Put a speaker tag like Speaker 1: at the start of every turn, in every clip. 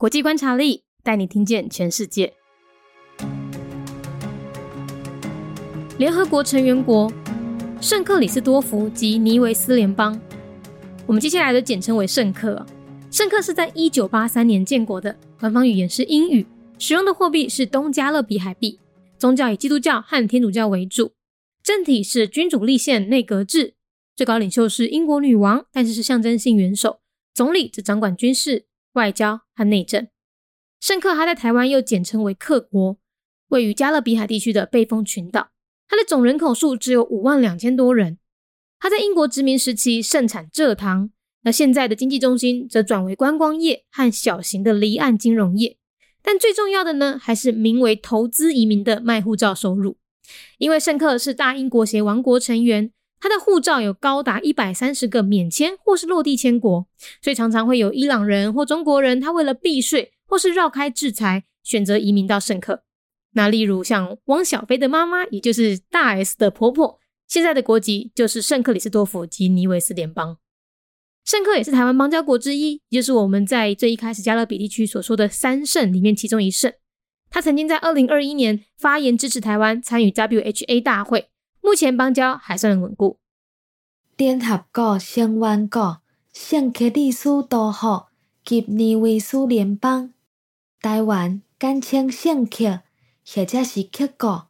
Speaker 1: 国际观察力带你听见全世界。联合国成员国圣克里斯多福及尼维斯联邦，我们接下来的简称为圣克。圣克是在一九八三年建国的，官方语言是英语，使用的货币是东加勒比海币，宗教以基督教和天主教为主，政体是君主立宪内阁制，最高领袖是英国女王，但是是象征性元首，总理则掌管军事。外交和内政。圣克哈在台湾又简称为克国，位于加勒比海地区的背风群岛。它的总人口数只有五万两千多人。它在英国殖民时期盛产蔗糖，那现在的经济中心则转为观光业和小型的离岸金融业。但最重要的呢，还是名为投资移民的卖护照收入。因为圣克是大英国协王国成员。他的护照有高达一百三十个免签或是落地签国，所以常常会有伊朗人或中国人，他为了避税或是绕开制裁，选择移民到圣克。那例如像汪小菲的妈妈，也就是大 S 的婆婆，现在的国籍就是圣克里斯多夫及尼维斯联邦。圣克也是台湾邦交国之一，也就是我们在最一开始加勒比地区所说的三圣里面其中一圣。他曾经在二零二一年发言支持台湾参与 WHA 大会。目前邦交还算稳固。
Speaker 2: 联合国成员国圣克里斯多福及尼维斯联邦，台湾简称圣克，或者是克国。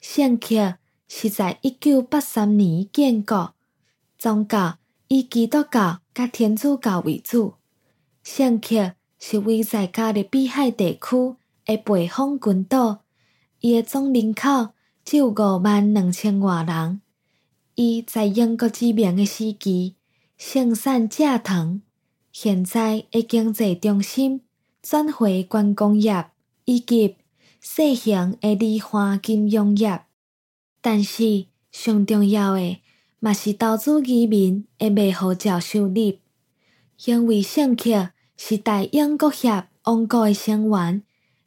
Speaker 2: 圣克是在一九八三年建国，宗教以基督教甲天主教为主。圣克是位在加勒比海地区的北方群岛，伊的总人口。只有五万两千外人。伊在英国知名的时期生产蔗糖，现在的经济中心转回观光业以及小型的离岸金融业。但是上重要的，嘛是投资移民的卖护照收入，因为圣克是大英国协王国的成员，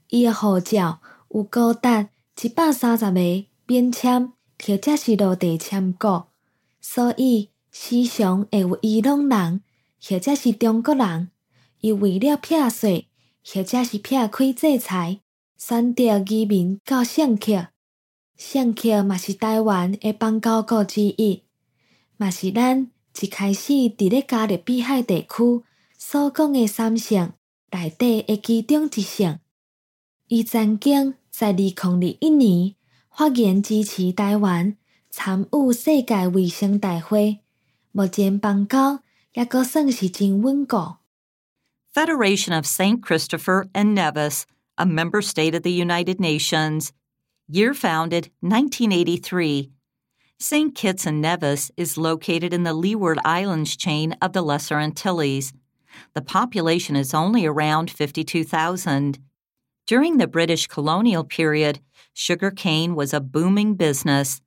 Speaker 2: 伊的护照有高达一百三十个。免签或者是落地签过，所以时常会有伊朗人或者是中国人，伊为了避税或者是避开制裁，选择移民到圣克。圣克嘛是台湾的邦交国之一，嘛是咱一开始伫咧加勒比海地区所讲的三省内底的其中一省。伊曾经在二零二一年。发言支持台湾参与世界卫生大会，目前邦交也阁算是真稳固。
Speaker 3: Federation of St. Christopher and Nevis, a member state of the United Nations. Year founded 1983. St. Kitts and Nevis is located in the Leeward Islands chain of the Lesser Antilles. The population is only around 52,000. During the British colonial period, sugarcane was a booming business.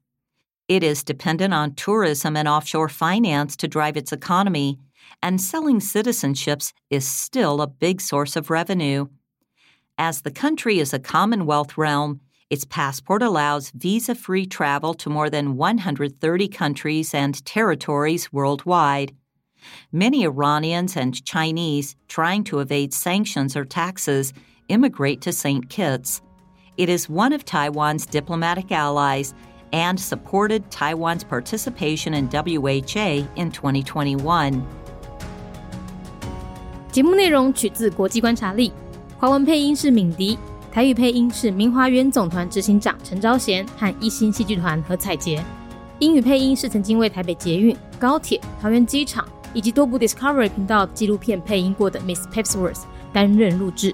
Speaker 3: It is dependent on tourism and offshore finance to drive its economy, and selling citizenships is still a big source of revenue. As the country is a Commonwealth realm, its passport allows visa free travel to more than 130 countries and territories worldwide. Many Iranians and Chinese trying to evade sanctions or taxes immigrate to St. Kitts. It is one of Taiwan's diplomatic allies and supported Taiwan's participation in WHA in 2021.
Speaker 1: 节目内容取自国际观察力，华文配音是敏迪，台语配音是明华园总团执行长陈昭贤和一星戏剧团何彩杰，英语配音是曾经为台北捷运、高铁、桃园机场以及多部 Discovery 频道纪录片配音过的 Miss Pepsworth 担任录制。